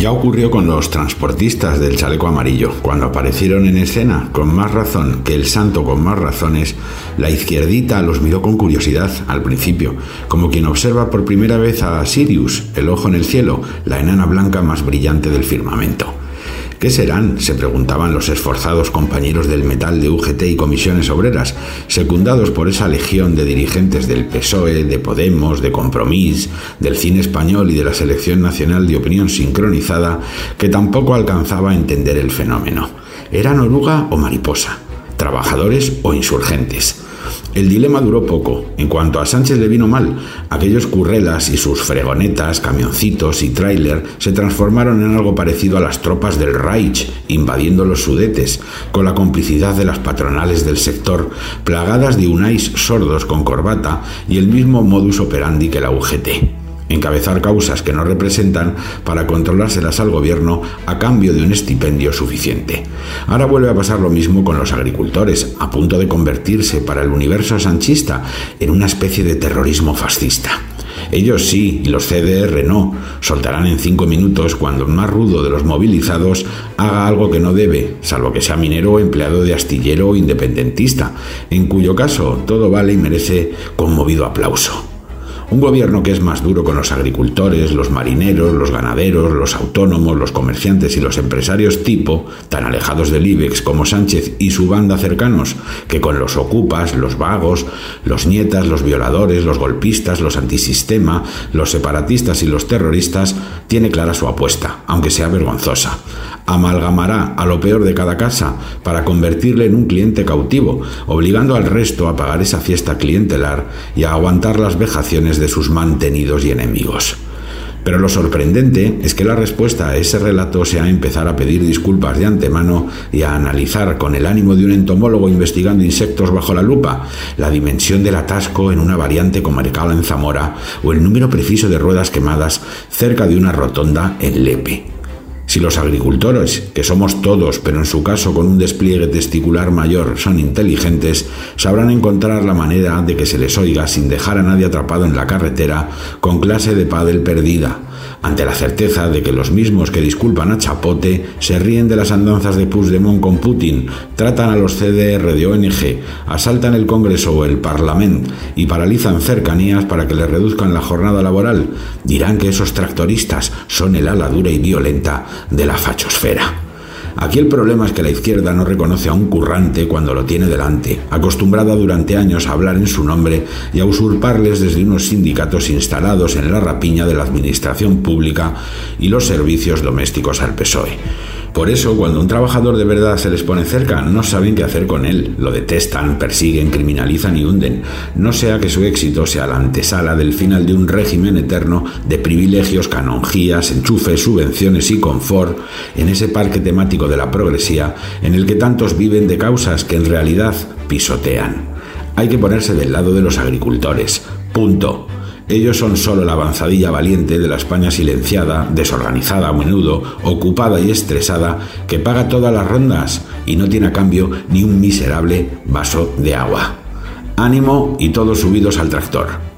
Ya ocurrió con los transportistas del chaleco amarillo. Cuando aparecieron en escena, con más razón que el santo con más razones, la izquierdita los miró con curiosidad al principio, como quien observa por primera vez a Sirius, el ojo en el cielo, la enana blanca más brillante del firmamento. ¿Qué serán? se preguntaban los esforzados compañeros del metal de UGT y comisiones obreras, secundados por esa legión de dirigentes del PSOE, de Podemos, de Compromís, del cine español y de la Selección Nacional de Opinión Sincronizada, que tampoco alcanzaba a entender el fenómeno. ¿Eran oruga o mariposa? ¿Trabajadores o insurgentes? El dilema duró poco. En cuanto a Sánchez le vino mal, aquellos currelas y sus fregonetas, camioncitos y tráiler se transformaron en algo parecido a las tropas del Reich, invadiendo los sudetes, con la complicidad de las patronales del sector, plagadas de unáis sordos con corbata y el mismo modus operandi que la UGT encabezar causas que no representan para controlárselas al gobierno a cambio de un estipendio suficiente. Ahora vuelve a pasar lo mismo con los agricultores, a punto de convertirse para el universo sanchista en una especie de terrorismo fascista. Ellos sí, y los CDR no, soltarán en cinco minutos cuando el más rudo de los movilizados haga algo que no debe, salvo que sea minero o empleado de astillero o independentista, en cuyo caso todo vale y merece conmovido aplauso. Un gobierno que es más duro con los agricultores, los marineros, los ganaderos, los autónomos, los comerciantes y los empresarios tipo, tan alejados del IBEX como Sánchez y su banda cercanos, que con los ocupas, los vagos, los nietas, los violadores, los golpistas, los antisistema, los separatistas y los terroristas, tiene clara su apuesta, aunque sea vergonzosa amalgamará a lo peor de cada casa para convertirle en un cliente cautivo, obligando al resto a pagar esa fiesta clientelar y a aguantar las vejaciones de sus mantenidos y enemigos. Pero lo sorprendente es que la respuesta a ese relato sea empezar a pedir disculpas de antemano y a analizar con el ánimo de un entomólogo investigando insectos bajo la lupa la dimensión del atasco en una variante comarcal en Zamora o el número preciso de ruedas quemadas cerca de una rotonda en Lepe. Si los agricultores, que somos todos, pero en su caso con un despliegue testicular mayor, son inteligentes, sabrán encontrar la manera de que se les oiga sin dejar a nadie atrapado en la carretera con clase de pádel perdida, ante la certeza de que los mismos que disculpan a Chapote se ríen de las andanzas de Puigdemont con Putin, tratan a los CDR de ONG, asaltan el Congreso o el Parlamento y paralizan cercanías para que les reduzcan la jornada laboral, dirán que esos tractoristas son el ala dura y violenta de la fachosfera. Aquí el problema es que la izquierda no reconoce a un currante cuando lo tiene delante, acostumbrada durante años a hablar en su nombre y a usurparles desde unos sindicatos instalados en la rapiña de la administración pública y los servicios domésticos al PSOE. Por eso, cuando un trabajador de verdad se les pone cerca, no saben qué hacer con él. Lo detestan, persiguen, criminalizan y hunden. No sea que su éxito sea la antesala del final de un régimen eterno de privilegios, canonjías, enchufes, subvenciones y confort en ese parque temático de la progresía en el que tantos viven de causas que en realidad pisotean. Hay que ponerse del lado de los agricultores. Punto. Ellos son solo la avanzadilla valiente de la España silenciada, desorganizada a menudo, ocupada y estresada, que paga todas las rondas y no tiene a cambio ni un miserable vaso de agua. Ánimo y todos subidos al tractor.